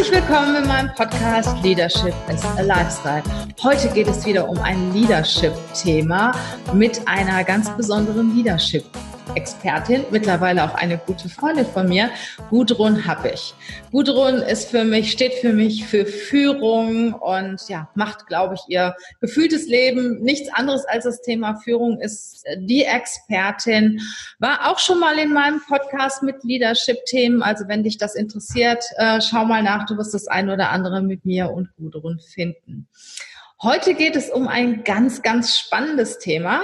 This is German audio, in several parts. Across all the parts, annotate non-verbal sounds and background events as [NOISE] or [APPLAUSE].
Herzlich willkommen in meinem Podcast Leadership is a Lifestyle. Heute geht es wieder um ein Leadership-Thema mit einer ganz besonderen Leadership Expertin, mittlerweile auch eine gute Freundin von mir, Gudrun Happig. Gudrun ist für mich, steht für mich für Führung und ja, macht, glaube ich, ihr gefühltes Leben nichts anderes als das Thema Führung, ist die Expertin, war auch schon mal in meinem Podcast mit Leadership-Themen. Also wenn dich das interessiert, äh, schau mal nach, du wirst das ein oder andere mit mir und Gudrun finden. Heute geht es um ein ganz, ganz spannendes Thema.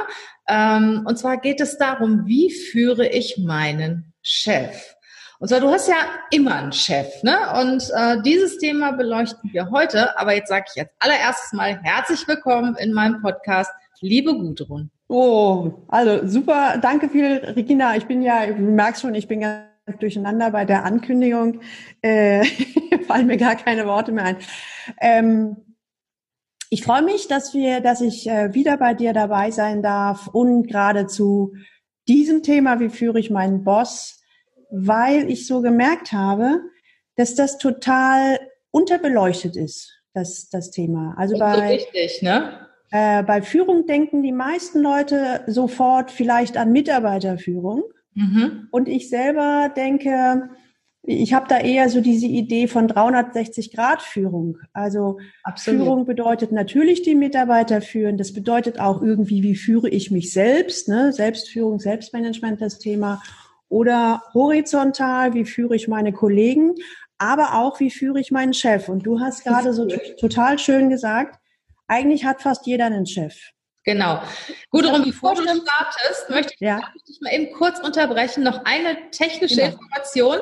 Ähm, und zwar geht es darum, wie führe ich meinen Chef? Und zwar, du hast ja immer einen Chef, ne? Und äh, dieses Thema beleuchten wir heute. Aber jetzt sage ich jetzt allererstes mal herzlich willkommen in meinem Podcast, liebe Gudrun. Oh, also super, danke viel, Regina. Ich bin ja, du merkst schon, ich bin ganz durcheinander bei der Ankündigung. Äh, [LAUGHS] fallen mir gar keine Worte mehr ein. Ähm, ich freue mich, dass wir, dass ich äh, wieder bei dir dabei sein darf und gerade zu diesem Thema, wie führe ich meinen Boss, weil ich so gemerkt habe, dass das total unterbeleuchtet ist, das, das Thema. Also bei, so richtig, ne? Äh, bei Führung denken die meisten Leute sofort vielleicht an Mitarbeiterführung. Mhm. Und ich selber denke, ich habe da eher so diese Idee von 360-Grad-Führung. Also Absolut. Führung bedeutet natürlich die Mitarbeiter führen. Das bedeutet auch irgendwie, wie führe ich mich selbst, ne? Selbstführung, Selbstmanagement, das Thema. Oder horizontal, wie führe ich meine Kollegen, aber auch, wie führe ich meinen Chef. Und du hast [LAUGHS] gerade so total schön gesagt, eigentlich hat fast jeder einen Chef. Genau. Gudrun, bevor du startest, möchte ich, ja. ich dich mal eben kurz unterbrechen. Noch eine technische genau. Information.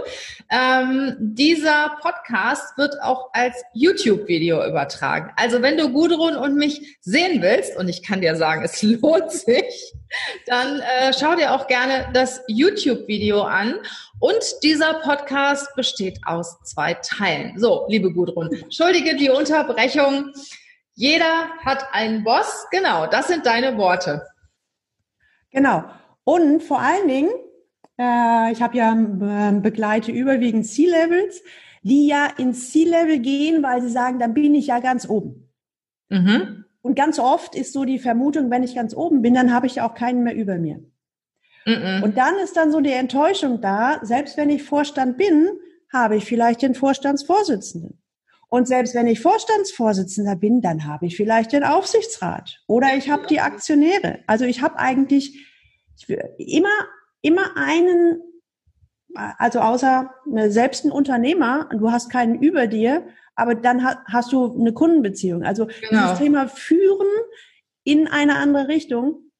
Ähm, dieser Podcast wird auch als YouTube-Video übertragen. Also wenn du Gudrun und mich sehen willst, und ich kann dir sagen, es [LAUGHS] lohnt sich, dann äh, schau dir auch gerne das YouTube-Video an. Und dieser Podcast besteht aus zwei Teilen. So, liebe Gudrun, entschuldige die Unterbrechung. Jeder hat einen Boss. Genau, das sind deine Worte. Genau. Und vor allen Dingen, äh, ich habe ja äh, begleite überwiegend C-Levels, die ja ins C-Level gehen, weil sie sagen, dann bin ich ja ganz oben. Mhm. Und ganz oft ist so die Vermutung, wenn ich ganz oben bin, dann habe ich auch keinen mehr über mir. Mhm. Und dann ist dann so die Enttäuschung da, selbst wenn ich Vorstand bin, habe ich vielleicht den Vorstandsvorsitzenden. Und selbst wenn ich Vorstandsvorsitzender bin, dann habe ich vielleicht den Aufsichtsrat oder ich habe die Aktionäre. Also ich habe eigentlich immer, immer einen, also außer ne, selbst ein Unternehmer, du hast keinen über dir, aber dann hast du eine Kundenbeziehung. Also genau. dieses Thema Führen in eine andere Richtung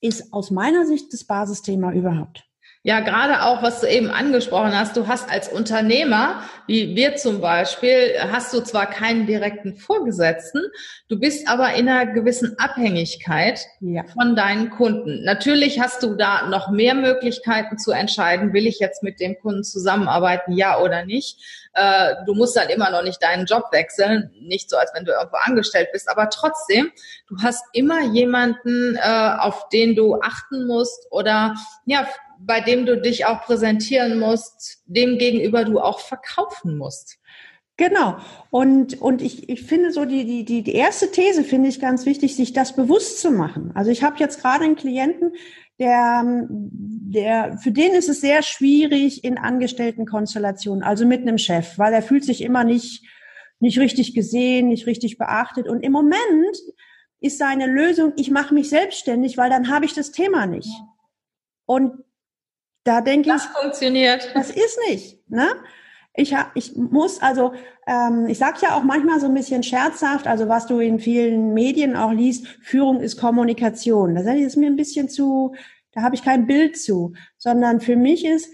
ist aus meiner Sicht das Basisthema überhaupt. Ja, gerade auch, was du eben angesprochen hast, du hast als Unternehmer, wie wir zum Beispiel, hast du zwar keinen direkten Vorgesetzten, du bist aber in einer gewissen Abhängigkeit ja. von deinen Kunden. Natürlich hast du da noch mehr Möglichkeiten zu entscheiden, will ich jetzt mit dem Kunden zusammenarbeiten, ja oder nicht. Äh, du musst dann immer noch nicht deinen Job wechseln, nicht so, als wenn du irgendwo angestellt bist, aber trotzdem, du hast immer jemanden, äh, auf den du achten musst oder ja, bei dem du dich auch präsentieren musst, dem gegenüber du auch verkaufen musst. Genau. Und, und ich, ich finde so die, die, die, die erste These finde ich ganz wichtig, sich das bewusst zu machen. Also ich habe jetzt gerade einen Klienten, der, der, für den ist es sehr schwierig in Angestelltenkonstellationen, also mit einem Chef, weil er fühlt sich immer nicht, nicht richtig gesehen, nicht richtig beachtet. Und im Moment ist seine Lösung, ich mache mich selbstständig, weil dann habe ich das Thema nicht. Und da denke das ich, funktioniert. Das ist nicht. Ne? Ich, ich muss also, ähm, ich sage ja auch manchmal so ein bisschen scherzhaft, also was du in vielen Medien auch liest, Führung ist Kommunikation. Das ist mir ein bisschen zu, da habe ich kein Bild zu, sondern für mich ist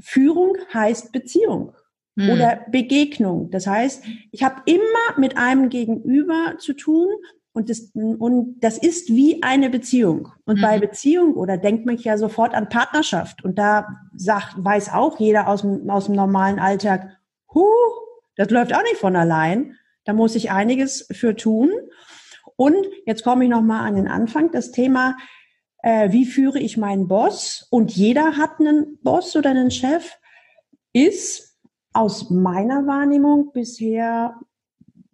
Führung heißt Beziehung hm. oder Begegnung. Das heißt, ich habe immer mit einem Gegenüber zu tun Und das, und das ist wie eine Beziehung. Und mhm. bei Beziehung oder denkt man ja sofort an Partnerschaft. Und da sagt, weiß auch jeder aus dem, aus dem normalen Alltag, huh, das läuft auch nicht von allein. Da muss ich einiges für tun. Und jetzt komme ich nochmal an den Anfang. Das Thema, äh, wie führe ich meinen Boss? Und jeder hat einen Boss oder einen Chef, ist aus meiner Wahrnehmung bisher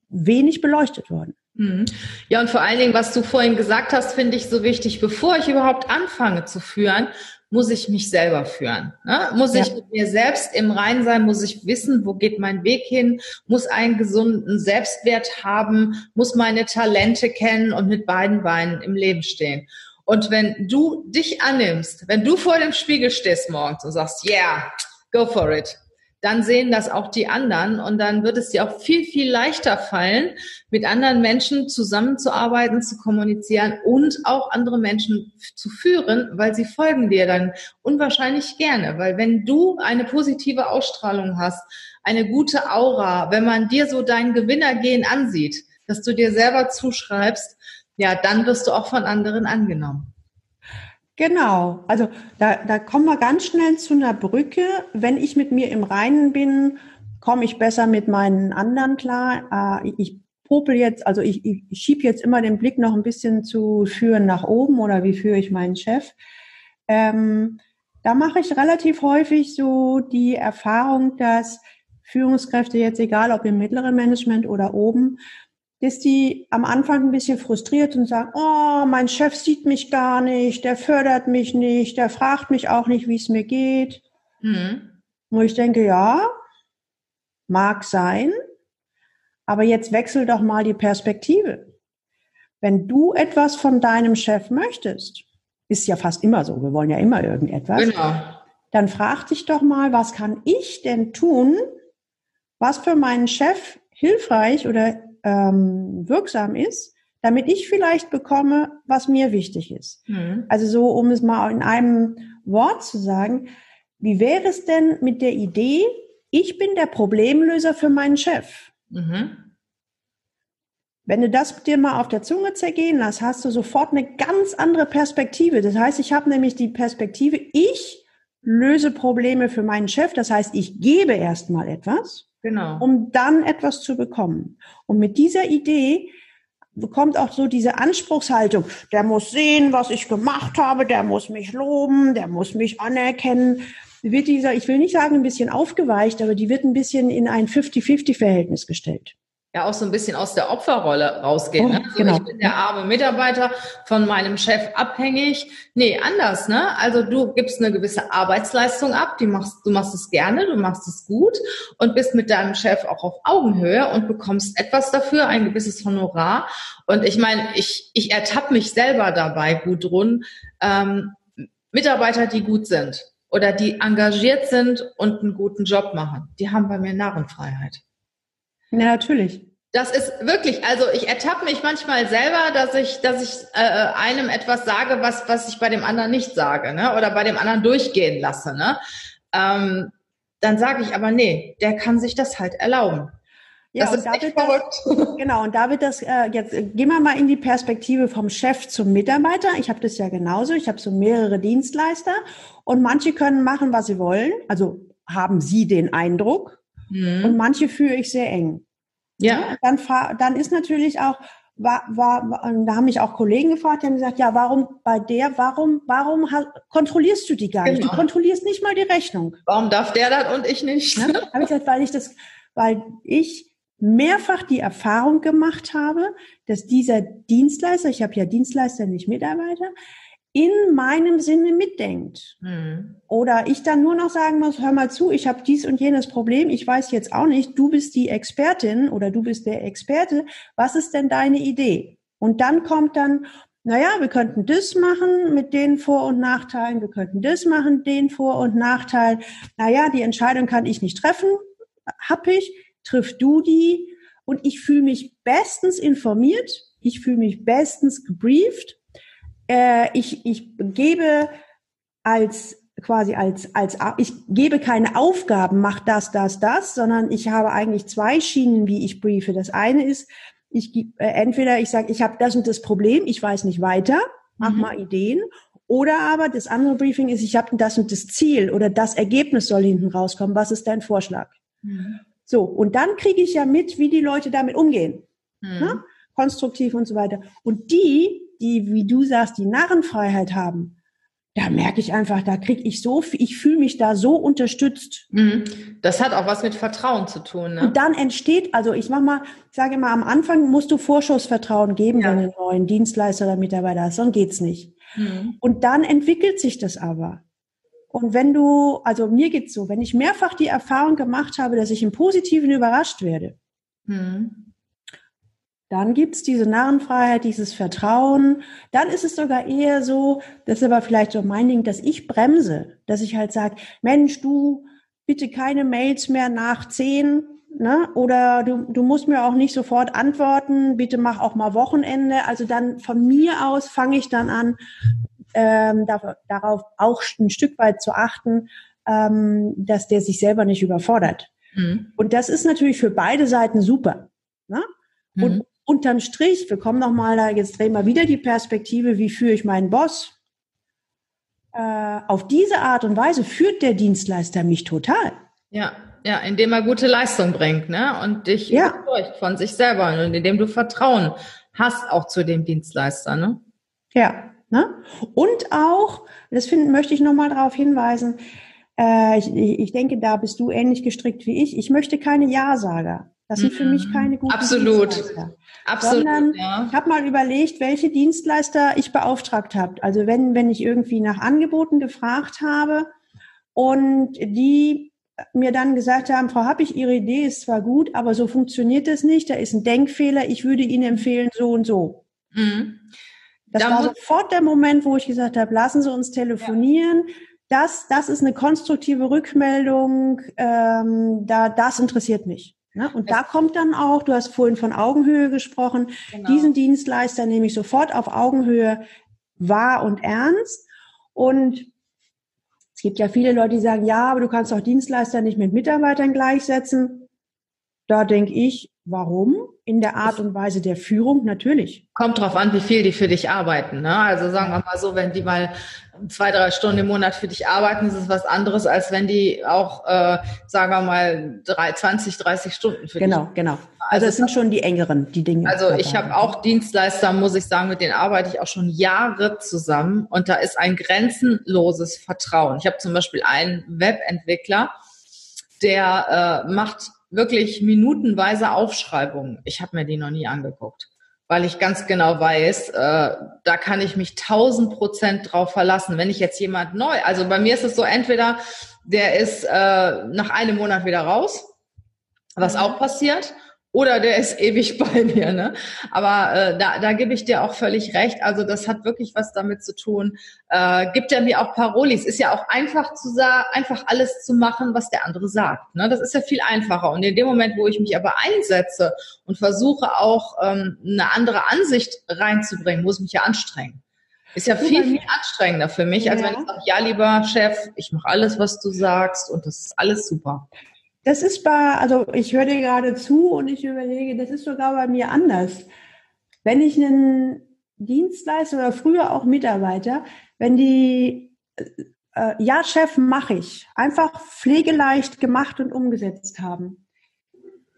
wenig beleuchtet worden. Mhm. Ja, und vor allen Dingen, was du vorhin gesagt hast, finde ich so wichtig. Bevor ich überhaupt anfange zu führen, muss ich mich selber führen. Ne? Muss ja. ich mit mir selbst im Rein sein, muss ich wissen, wo geht mein Weg hin, muss einen gesunden Selbstwert haben, muss meine Talente kennen und mit beiden Beinen im Leben stehen. Und wenn du dich annimmst, wenn du vor dem Spiegel stehst morgens und sagst, yeah, go for it, dann sehen das auch die anderen und dann wird es dir auch viel, viel leichter fallen, mit anderen Menschen zusammenzuarbeiten, zu kommunizieren und auch andere Menschen zu führen, weil sie folgen dir dann unwahrscheinlich gerne. Weil wenn du eine positive Ausstrahlung hast, eine gute Aura, wenn man dir so dein Gewinnergehen ansieht, dass du dir selber zuschreibst, ja, dann wirst du auch von anderen angenommen. Genau, also da, da kommen wir ganz schnell zu einer Brücke. Wenn ich mit mir im Reinen bin, komme ich besser mit meinen anderen klar. Äh, ich popel jetzt, also ich, ich schiebe jetzt immer den Blick noch ein bisschen zu führen nach oben oder wie führe ich meinen Chef. Ähm, da mache ich relativ häufig so die Erfahrung, dass Führungskräfte jetzt, egal ob im mittleren Management oder oben, dass die am Anfang ein bisschen frustriert und sagen, oh, mein Chef sieht mich gar nicht, der fördert mich nicht, der fragt mich auch nicht, wie es mir geht. Mhm. Und ich denke, ja, mag sein, aber jetzt wechsel doch mal die Perspektive. Wenn du etwas von deinem Chef möchtest, ist ja fast immer so, wir wollen ja immer irgendetwas, genau. dann frag dich doch mal, was kann ich denn tun, was für meinen Chef hilfreich oder ähm, wirksam ist, damit ich vielleicht bekomme, was mir wichtig ist. Mhm. Also so, um es mal in einem Wort zu sagen, wie wäre es denn mit der Idee, ich bin der Problemlöser für meinen Chef? Mhm. Wenn du das dir mal auf der Zunge zergehen lässt, hast du sofort eine ganz andere Perspektive. Das heißt, ich habe nämlich die Perspektive, ich löse Probleme für meinen Chef. Das heißt, ich gebe erstmal etwas. Genau. Um dann etwas zu bekommen. Und mit dieser Idee bekommt auch so diese Anspruchshaltung, der muss sehen, was ich gemacht habe, der muss mich loben, der muss mich anerkennen. Wird dieser, ich will nicht sagen ein bisschen aufgeweicht, aber die wird ein bisschen in ein 50-50-Verhältnis gestellt ja auch so ein bisschen aus der Opferrolle rausgehen. Oh, ne? Also genau. Ich bin der arme Mitarbeiter von meinem Chef abhängig. Nee, anders, ne? Also du gibst eine gewisse Arbeitsleistung ab, die machst, du machst es gerne, du machst es gut und bist mit deinem Chef auch auf Augenhöhe und bekommst etwas dafür, ein gewisses Honorar. Und ich meine, ich, ich ertappe mich selber dabei, Gudrun, ähm, Mitarbeiter, die gut sind oder die engagiert sind und einen guten Job machen, die haben bei mir Narrenfreiheit. Ja, natürlich. Das ist wirklich, also ich ertappe mich manchmal selber, dass ich, dass ich äh, einem etwas sage, was, was ich bei dem anderen nicht sage, ne? Oder bei dem anderen durchgehen lasse, ne? Ähm, dann sage ich aber, nee, der kann sich das halt erlauben. Ja, das ist da echt verrückt. Das, [LAUGHS] genau, und da wird das, äh, jetzt äh, gehen wir mal in die Perspektive vom Chef zum Mitarbeiter. Ich habe das ja genauso. Ich habe so mehrere Dienstleister und manche können machen, was sie wollen. Also haben sie den Eindruck, Mhm. Und manche führe ich sehr eng. Ja. Dann, dann ist natürlich auch, war, war, da haben mich auch Kollegen gefragt, die haben gesagt, ja, warum bei der, warum, warum kontrollierst du die gar nicht? Genau. Du kontrollierst nicht mal die Rechnung. Warum darf der das und ich nicht? [LAUGHS] Ja, habe ich gesagt, weil ich das, weil ich mehrfach die Erfahrung gemacht habe, dass dieser Dienstleister, ich habe ja Dienstleister, nicht Mitarbeiter, in meinem Sinne mitdenkt. Mhm. Oder ich dann nur noch sagen muss, hör mal zu, ich habe dies und jenes Problem, ich weiß jetzt auch nicht, du bist die Expertin oder du bist der Experte, was ist denn deine Idee? Und dann kommt dann, naja, wir könnten das machen mit den Vor- und Nachteilen, wir könnten das machen, den Vor- und Nachteil. Naja, die Entscheidung kann ich nicht treffen, hab ich, triff du die und ich fühle mich bestens informiert, ich fühle mich bestens gebrieft äh, ich, ich gebe als quasi als, als, ich gebe keine Aufgaben, mach das, das, das, sondern ich habe eigentlich zwei Schienen, wie ich briefe. Das eine ist, Ich äh, entweder ich sage, ich habe das und das Problem, ich weiß nicht weiter, mach mhm. mal Ideen. Oder aber das andere Briefing ist, ich habe das und das Ziel oder das Ergebnis soll hinten rauskommen. Was ist dein Vorschlag? Mhm. So, und dann kriege ich ja mit, wie die Leute damit umgehen. Mhm. Konstruktiv und so weiter. Und die, die, wie du sagst, die Narrenfreiheit haben, da merke ich einfach, da kriege ich so, ich fühle mich da so unterstützt. Mhm. Das hat auch was mit Vertrauen zu tun. Ne? Und dann entsteht, also ich mach mal, ich sage immer, am Anfang musst du Vorschussvertrauen geben, ja. wenn du einen neuen Dienstleister oder Mitarbeiter hast, sonst geht's nicht. Mhm. Und dann entwickelt sich das aber. Und wenn du, also mir geht's so, wenn ich mehrfach die Erfahrung gemacht habe, dass ich im Positiven überrascht werde, mhm dann gibt's diese Narrenfreiheit, dieses Vertrauen. Dann ist es sogar eher so, das ist aber vielleicht so mein Ding, dass ich bremse, dass ich halt sage, Mensch, du bitte keine Mails mehr nach zehn, ne? Oder du, du musst mir auch nicht sofort antworten, bitte mach auch mal Wochenende. Also dann von mir aus fange ich dann an, ähm, da, darauf auch ein Stück weit zu achten, ähm, dass der sich selber nicht überfordert. Mhm. Und das ist natürlich für beide Seiten super. Ne? Und mhm unterm Strich, wir kommen nochmal, da jetzt drehen wir wieder die Perspektive, wie führe ich meinen Boss? Äh, auf diese Art und Weise führt der Dienstleister mich total. Ja, ja, indem er gute Leistung bringt, ne? Und dich ja. überzeugt von sich selber und indem du Vertrauen hast auch zu dem Dienstleister, ne? Ja, ne? Und auch, das finden, möchte ich nochmal darauf hinweisen, äh, ich, ich denke, da bist du ähnlich gestrickt wie ich. Ich möchte keine Ja-Sager. Das sind für mich mhm. keine guten Absolut. Dienstleister. Absolut. Sondern ja. ich habe mal überlegt, welche Dienstleister ich beauftragt habe. Also wenn, wenn ich irgendwie nach Angeboten gefragt habe und die mir dann gesagt haben, Frau Happig, Ihre Idee ist zwar gut, aber so funktioniert das nicht, da ist ein Denkfehler, ich würde Ihnen empfehlen, so und so. Mhm. Das da war sofort der Moment, wo ich gesagt habe, lassen Sie uns telefonieren. Ja. Das, das ist eine konstruktive Rückmeldung, ähm, da, das interessiert mich. Ne? Und da kommt dann auch, du hast vorhin von Augenhöhe gesprochen, genau. diesen Dienstleister nehme ich sofort auf Augenhöhe wahr und ernst. Und es gibt ja viele Leute, die sagen, ja, aber du kannst auch Dienstleister nicht mit Mitarbeitern gleichsetzen. Da denke ich, warum? In der Art und Weise der Führung natürlich. Kommt drauf an, wie viel die für dich arbeiten. Ne? Also sagen wir mal so, wenn die mal zwei, drei Stunden im Monat für dich arbeiten, ist es was anderes, als wenn die auch, äh, sagen wir mal, drei, 20, 30 Stunden für genau, dich Genau, genau. Also es sind schon die engeren, die Dinge. Also ich habe auch Dienstleister, muss ich sagen, mit denen arbeite ich auch schon Jahre zusammen und da ist ein grenzenloses Vertrauen. Ich habe zum Beispiel einen Webentwickler, der äh, macht wirklich minutenweise Aufschreibungen. Ich habe mir die noch nie angeguckt weil ich ganz genau weiß, äh, da kann ich mich tausend Prozent drauf verlassen. Wenn ich jetzt jemand neu, also bei mir ist es so, entweder der ist äh, nach einem Monat wieder raus, was mhm. auch passiert, oder der ist ewig [LAUGHS] bei mir. Ne? Aber äh, da, da gebe ich dir auch völlig recht. Also das hat wirklich was damit zu tun. Äh, gibt er mir auch Parolis. Ist ja auch einfach zu sagen, einfach alles zu machen, was der andere sagt. Ne? Das ist ja viel einfacher. Und in dem Moment, wo ich mich aber einsetze und versuche auch ähm, eine andere Ansicht reinzubringen, muss ich mich ja anstrengen. Ist ja viel, viel anstrengender für mich, als ja. wenn ich sage, ja, lieber Chef, ich mache alles, was du sagst und das ist alles super. Das ist bei, also ich höre dir gerade zu und ich überlege, das ist sogar bei mir anders. Wenn ich einen Dienstleister oder früher auch Mitarbeiter, wenn die, äh, ja, Chef, mache ich, einfach pflegeleicht gemacht und umgesetzt haben.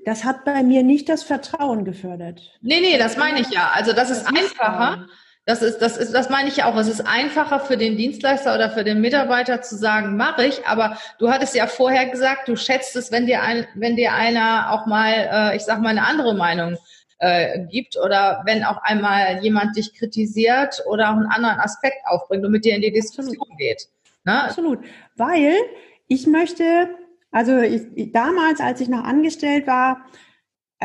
Das hat bei mir nicht das Vertrauen gefördert. Nee, nee, das meine ich ja. Also das, das ist einfacher. Das ist, das ist, das meine ich ja auch. Es ist einfacher für den Dienstleister oder für den Mitarbeiter zu sagen, mache ich. Aber du hattest ja vorher gesagt, du schätzt es, wenn dir ein, wenn dir einer auch mal, äh, ich sag mal, eine andere Meinung äh, gibt oder wenn auch einmal jemand dich kritisiert oder auch einen anderen Aspekt aufbringt und mit dir in die Diskussion Absolut. geht. Ne? Absolut. Weil ich möchte, also ich, damals, als ich noch angestellt war,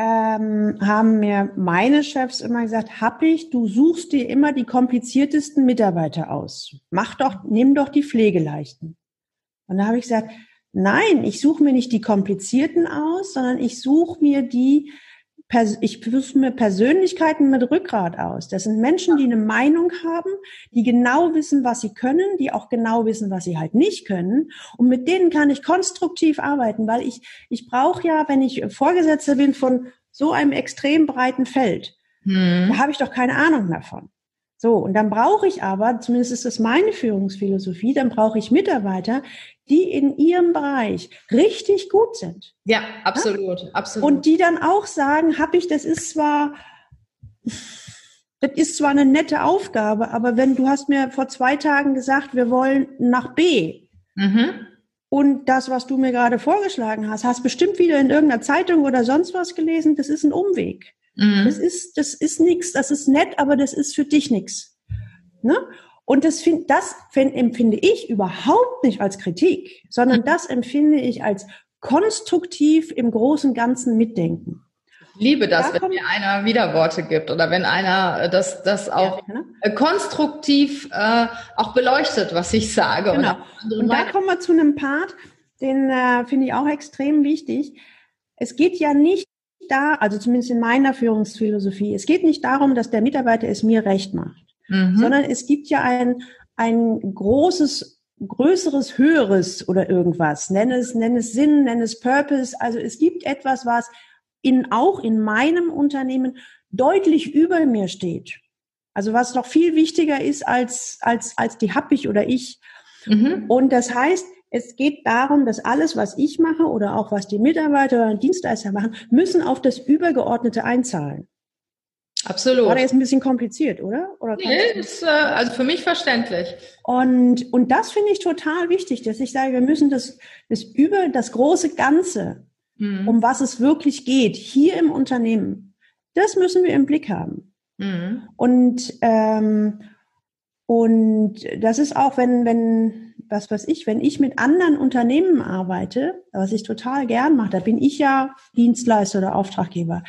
ähm, haben mir meine Chefs immer gesagt, hab ich, du suchst dir immer die kompliziertesten Mitarbeiter aus. Mach doch, nimm doch die Pflegeleichten. Und da habe ich gesagt, nein, ich suche mir nicht die komplizierten aus, sondern ich suche mir die, ich suche mir Persönlichkeiten mit Rückgrat aus. Das sind Menschen, die eine Meinung haben, die genau wissen, was sie können, die auch genau wissen, was sie halt nicht können. Und mit denen kann ich konstruktiv arbeiten, weil ich, ich brauche ja, wenn ich Vorgesetzter bin von so einem extrem breiten Feld. Hm. Da habe ich doch keine Ahnung davon. So, und dann brauche ich aber, zumindest ist das meine Führungsphilosophie, dann brauche ich Mitarbeiter, die in ihrem Bereich richtig gut sind. Ja, absolut, ja? absolut. Und die dann auch sagen, habe ich, das ist zwar, das ist zwar eine nette Aufgabe, aber wenn du hast mir vor zwei Tagen gesagt, wir wollen nach B. Mhm. Und das, was du mir gerade vorgeschlagen hast, hast bestimmt wieder in irgendeiner Zeitung oder sonst was gelesen, das ist ein Umweg. Mhm. Das ist, das ist nichts, das ist nett, aber das ist für dich nichts. Ne? Und das, find, das find, empfinde ich überhaupt nicht als Kritik, sondern das empfinde ich als konstruktiv im großen Ganzen mitdenken. Ich liebe das, Da wenn mir einer Widerworte gibt oder wenn einer äh, das, das auch Ja, ne? äh, konstruktiv äh, auch beleuchtet, was ich sage. Genau. andere Und da kommen wir zu einem Part, den äh, finde ich auch extrem wichtig. Es geht ja nicht da, also zumindest in meiner Führungsphilosophie, es geht nicht darum, dass der Mitarbeiter es mir recht macht, Mhm. sondern es gibt ja ein, ein großes, größeres, höheres oder irgendwas. Nenn es, nenn es Sinn, nenn es Purpose. Also es gibt etwas, was in, auch in meinem Unternehmen deutlich über mir steht. Also was noch viel wichtiger ist als, als, als die hab ich oder ich. Mhm. Und das heißt, es geht darum, dass alles, was ich mache oder auch was die Mitarbeiter oder Dienstleister machen, müssen auf das Übergeordnete einzahlen. Absolut. War das jetzt ein bisschen kompliziert, oder? oder Nee, ist, äh, also für mich verständlich. und, und das finde ich total wichtig, dass ich sage, wir müssen das, das über das große Ganze, Mhm. um was es wirklich geht, hier im Unternehmen, das müssen wir im Blick haben. Mhm. Und, ähm, und das ist auch, wenn, wenn, was weiß ich, wenn ich mit anderen Unternehmen arbeite, was ich total gern mache, da bin ich ja Dienstleister oder Auftraggeber,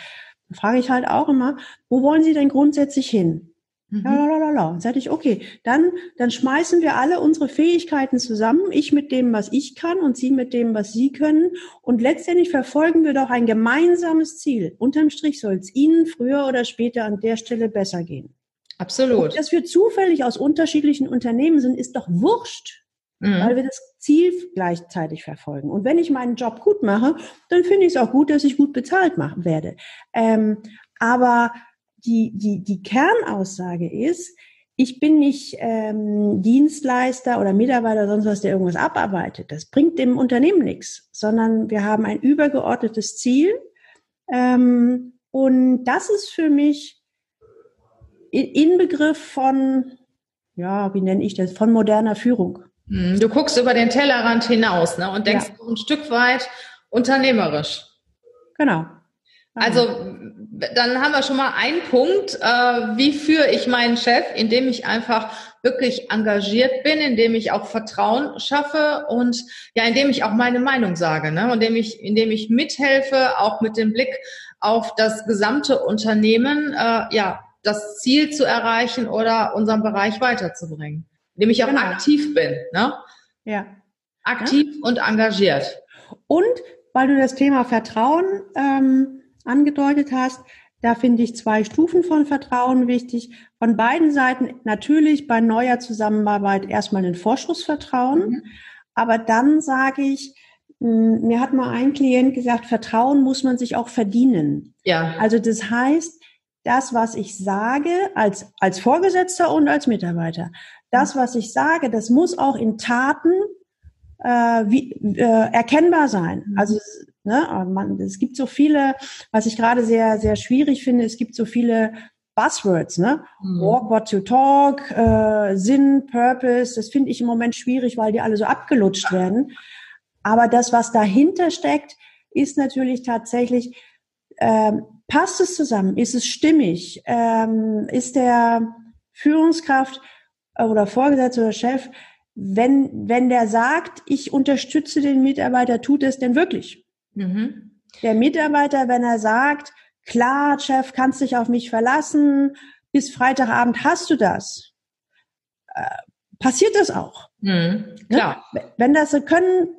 frage ich halt auch immer, wo wollen Sie denn grundsätzlich hin? Mhm. Ja, la, la, la. Und sage ich, okay, dann, dann schmeißen wir alle unsere Fähigkeiten zusammen, ich mit dem, was ich kann und Sie mit dem, was Sie können. Und letztendlich verfolgen wir doch ein gemeinsames Ziel. Unterm Strich soll es Ihnen früher oder später an der Stelle besser gehen. Absolut. Dass wir zufällig aus unterschiedlichen Unternehmen sind, ist doch wurscht, weil Mhm. wir das Ziel gleichzeitig verfolgen. Und wenn ich meinen Job gut mache, dann finde ich es auch gut, dass ich gut bezahlt machen werde. Ähm, aber die, die, die Kernaussage ist, ich bin nicht ähm, Dienstleister oder Mitarbeiter oder sonst was, der irgendwas abarbeitet. Das bringt dem Unternehmen nichts, sondern wir haben ein übergeordnetes Ziel. Ähm, und das ist für mich Inbegriff von, ja, wie nenne ich das, von moderner Führung. Mhm. Du guckst über den Tellerrand hinaus ne, und denkst Ja. ein Stück weit unternehmerisch. Genau. Also dann haben wir schon mal einen Punkt, äh, wie führe ich meinen Chef, indem ich einfach wirklich engagiert bin, indem ich auch Vertrauen schaffe und ja, indem ich auch meine Meinung sage, ne? indem ich, indem ich mithelfe, auch mit dem Blick auf das gesamte Unternehmen, äh, ja, das Ziel zu erreichen oder unseren Bereich weiterzubringen, indem ich auch Genau. aktiv bin, ne? Ja. aktiv und engagiert. Und weil du das Thema Vertrauen ähm, angedeutet hast, da finde ich zwei Stufen von Vertrauen wichtig. Von beiden Seiten natürlich bei neuer Zusammenarbeit erstmal ein Vorschussvertrauen. Mhm. Aber dann sage ich, mh, mir hat mal ein Klient gesagt, Vertrauen muss man sich auch verdienen. Ja, Also das heißt, das, was ich sage als, als Vorgesetzter und als Mitarbeiter, das, was ich sage, das muss auch in Taten äh, wie, äh, erkennbar sein. Also es- ne, man, es gibt so viele, was ich gerade sehr, sehr schwierig finde, es gibt so viele Buzzwords, ne? Mhm. Walk what you talk, äh, Sinn, Purpose, das finde ich im Moment schwierig, weil die alle so abgelutscht [LAUGHS] werden. Aber das, was dahinter steckt, ist natürlich tatsächlich, ähm, passt es zusammen? Ist es stimmig? Ähm, ist der Führungskraft äh, oder Vorgesetzter oder Chef, wenn, wenn der sagt, ich unterstütze den Mitarbeiter, tut es denn wirklich? Mhm. Der Mitarbeiter, wenn er sagt, klar, Chef, kannst dich auf mich verlassen, bis Freitagabend hast du das, äh, passiert das auch. Mhm. Klar. Wenn das können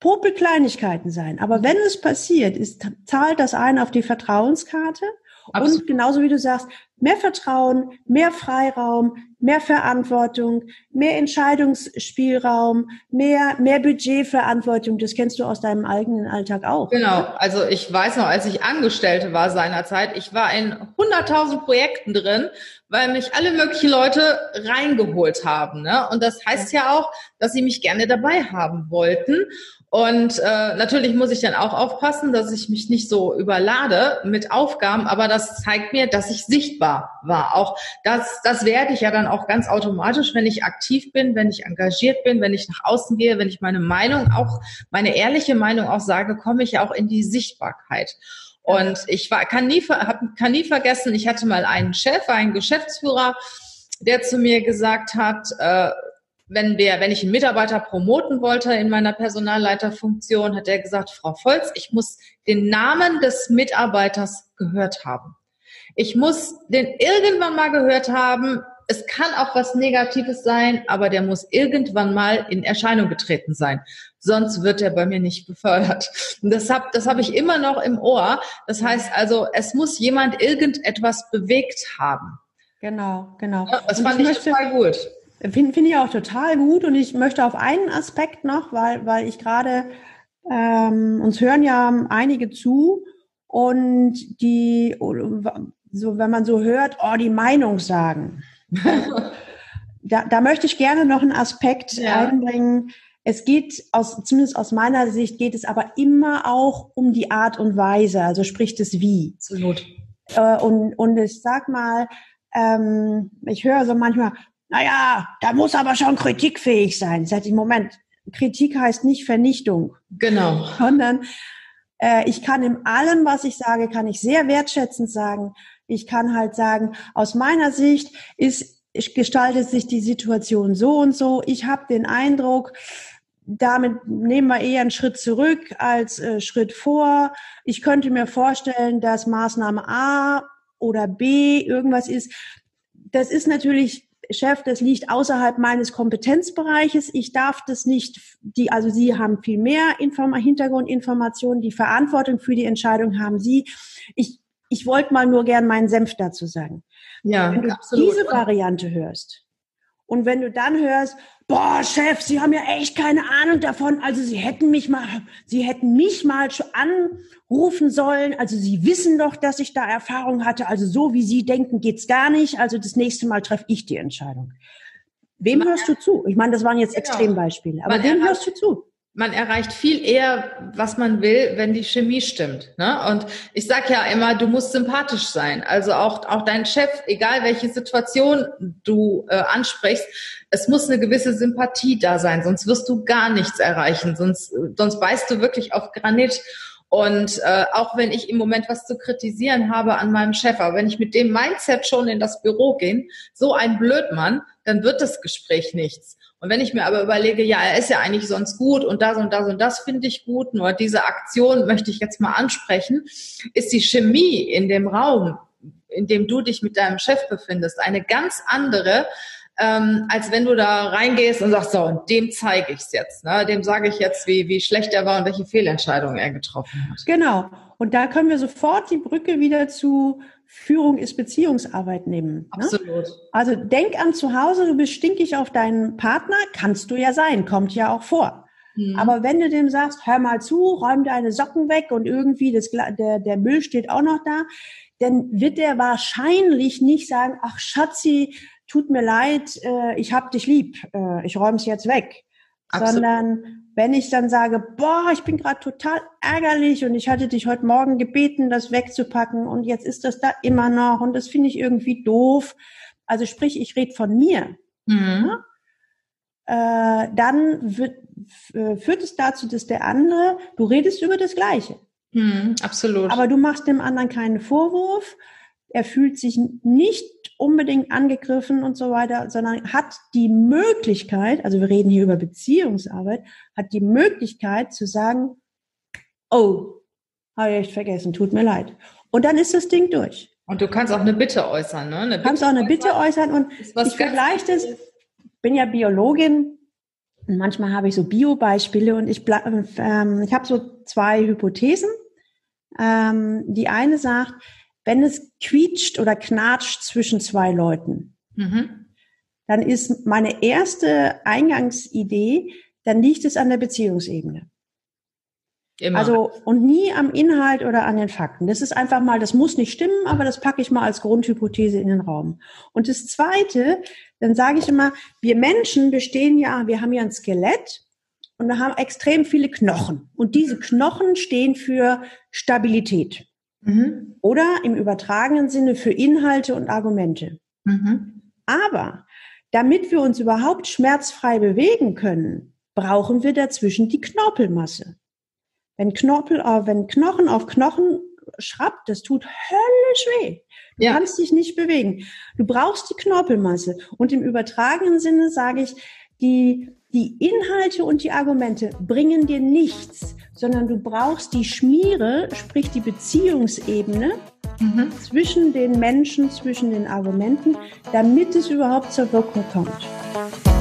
Popelkleinigkeiten sein, aber wenn es passiert, ist, zahlt das ein auf die Vertrauenskarte Absolut. Und genauso wie du sagst, mehr Vertrauen, mehr Freiraum, mehr Verantwortung, mehr Entscheidungsspielraum, mehr, mehr Budgetverantwortung. Das kennst du aus deinem eigenen Alltag auch. Genau. Also ich weiß noch, als ich Angestellte war seinerzeit, ich war in 100.000 Projekten drin, weil mich alle möglichen Leute reingeholt haben. Ne? Und das heißt ja auch, dass sie mich gerne dabei haben wollten. Und äh, natürlich muss ich dann auch aufpassen, dass ich mich nicht so überlade mit Aufgaben, aber das zeigt mir, dass ich sichtbar war. Auch das, das werde ich ja dann auch ganz automatisch, wenn ich aktiv bin, wenn ich engagiert bin, wenn ich nach außen gehe, wenn ich meine Meinung auch, meine ehrliche Meinung auch sage, komme ich ja auch in die Sichtbarkeit. Und ich war, kann nie, hab, kann nie vergessen, ich hatte mal einen Chef, einen Geschäftsführer, der zu mir gesagt hat, äh, wenn wir, wenn ich einen Mitarbeiter promoten wollte in meiner Personalleiterfunktion, hat er gesagt, Frau Volz, ich muss den Namen des Mitarbeiters gehört haben. Ich muss den irgendwann mal gehört haben. Es kann auch was Negatives sein, aber der muss irgendwann mal in Erscheinung getreten sein. Sonst wird er bei mir nicht befördert. Und das habe das hab ich immer noch im Ohr. Das heißt also, es muss jemand irgendetwas bewegt haben. Genau, genau. Ja, das fand ich, ich total gut. Finde find ich auch total gut und ich möchte auf einen Aspekt noch, weil, weil ich gerade, ähm, uns hören ja einige zu und die, so wenn man so hört, oh, die Meinung sagen. [LAUGHS] da, da möchte ich gerne noch einen Aspekt ja. einbringen. Es geht aus, zumindest aus meiner Sicht geht es aber immer auch um die Art und Weise, also sprich das Wie. Absolut. Äh, und, und ich sag mal, ähm, ich höre so manchmal, naja, da muss aber schon kritikfähig sein. Seit dem Moment, Kritik heißt nicht Vernichtung. Genau. Sondern äh, ich kann in allem, was ich sage, kann ich sehr wertschätzend sagen. Ich kann halt sagen, aus meiner Sicht ist, gestaltet sich die Situation so und so. Ich habe den Eindruck, damit nehmen wir eher einen Schritt zurück als äh, Schritt vor. Ich könnte mir vorstellen, dass Maßnahme A oder B irgendwas ist. Das ist natürlich Chef, das liegt außerhalb meines Kompetenzbereiches. Ich darf das nicht, die, also Sie haben viel mehr Inform Hintergrundinformationen. Die Verantwortung für die Entscheidung haben Sie. Ich, ich wollte mal nur gern meinen Senf dazu sagen. Ja, Wenn du absolut. diese Variante hörst und wenn du dann hörst, boah, Chef, Sie haben ja echt keine Ahnung davon. Also Sie hätten mich mal, Sie hätten mich mal schon anrufen sollen. Also Sie wissen doch, dass ich da Erfahrung hatte. Also so wie Sie denken, geht's gar nicht. Also das nächste Mal treffe ich die Entscheidung. Wem hörst du zu? Ich meine, das waren jetzt genau. Extrembeispiele. Aber wem hörst du zu? Man erreicht viel eher, was man will, wenn die Chemie stimmt. Ne? Und ich sage ja immer, du musst sympathisch sein. Also auch, auch dein Chef, egal welche Situation du äh, ansprichst, es muss eine gewisse Sympathie da sein, sonst wirst du gar nichts erreichen, sonst, sonst beißt du wirklich auf Granit. Und äh, auch wenn ich im Moment was zu kritisieren habe an meinem Chef, aber wenn ich mit dem Mindset schon in das Büro gehe, so ein Blödmann, dann wird das Gespräch nichts. Und wenn ich mir aber überlege, ja, er ist ja eigentlich sonst gut und das und das und das finde ich gut, nur diese Aktion möchte ich jetzt mal ansprechen, ist die Chemie in dem Raum, in dem du dich mit deinem Chef befindest, eine ganz andere, ähm, als wenn du da reingehst und sagst, so, und dem zeige ich es jetzt. Ne? Dem sage ich jetzt, wie, wie schlecht er war und welche Fehlentscheidungen er getroffen hat. Genau. Und da können wir sofort die Brücke wieder zu Führung ist Beziehungsarbeit nehmen. Ne? Absolut. Ne? Also denk an zu Hause, du bist stinkig auf deinen Partner, kannst du ja sein, kommt ja auch vor. Mhm. Aber wenn du dem sagst, hör mal zu, räum deine Socken weg und irgendwie das, der, der Müll steht auch noch da, dann wird der wahrscheinlich nicht sagen, ach Schatzi, tut mir leid, äh, ich hab dich lieb, äh, ich räume es jetzt weg. Absolut. Sondern wenn ich dann sage, boah, ich bin gerade total ärgerlich und ich hatte dich heute Morgen gebeten, das wegzupacken und jetzt ist das da immer noch und das finde ich irgendwie doof. Also sprich, ich rede von mir. Mhm. Ja? Äh, dann wird, äh, führt es dazu, dass der andere, du redest über das Gleiche. Mhm, absolut. Aber du machst dem anderen keinen Vorwurf. Er fühlt sich nicht unbedingt angegriffen und so weiter, sondern hat die Möglichkeit, also wir reden hier über Beziehungsarbeit, hat die Möglichkeit zu sagen, oh, habe ich echt vergessen, tut mir leid. Und dann ist das Ding durch. Und du kannst auch eine Bitte äußern, ne? du kannst auch eine Bitte äußern und ich vergleiche das, bin ja Biologin und manchmal habe ich so Bio-Beispiele und ich, ähm, ich habe so zwei Hypothesen. Ähm, die eine sagt, wenn es quietscht oder knatscht zwischen zwei Leuten, mhm. dann ist meine erste Eingangsidee, dann liegt es an der Beziehungsebene. Immer. Also und nie am Inhalt oder an den Fakten. Das ist einfach mal, das muss nicht stimmen, aber das packe ich mal als Grundhypothese in den Raum. Und das Zweite, dann sage ich immer, wir Menschen bestehen ja, wir haben ja ein Skelett und wir haben extrem viele Knochen. Und diese Knochen stehen für Stabilität. Mhm. Oder im übertragenen Sinne für Inhalte und Argumente. Mhm. Aber damit wir uns überhaupt schmerzfrei bewegen können, brauchen wir dazwischen die Knorpelmasse. Wenn, Knorpel, äh, wenn Knochen auf Knochen schrappt, das tut höllisch weh. Du ja. kannst dich nicht bewegen. Du brauchst die Knorpelmasse. Und im übertragenen Sinne sage ich, die, die Inhalte und die Argumente bringen dir nichts, sondern du brauchst die Schmiere, sprich die Beziehungsebene mhm. zwischen den Menschen, zwischen den Argumenten, damit es überhaupt zur Wirkung kommt.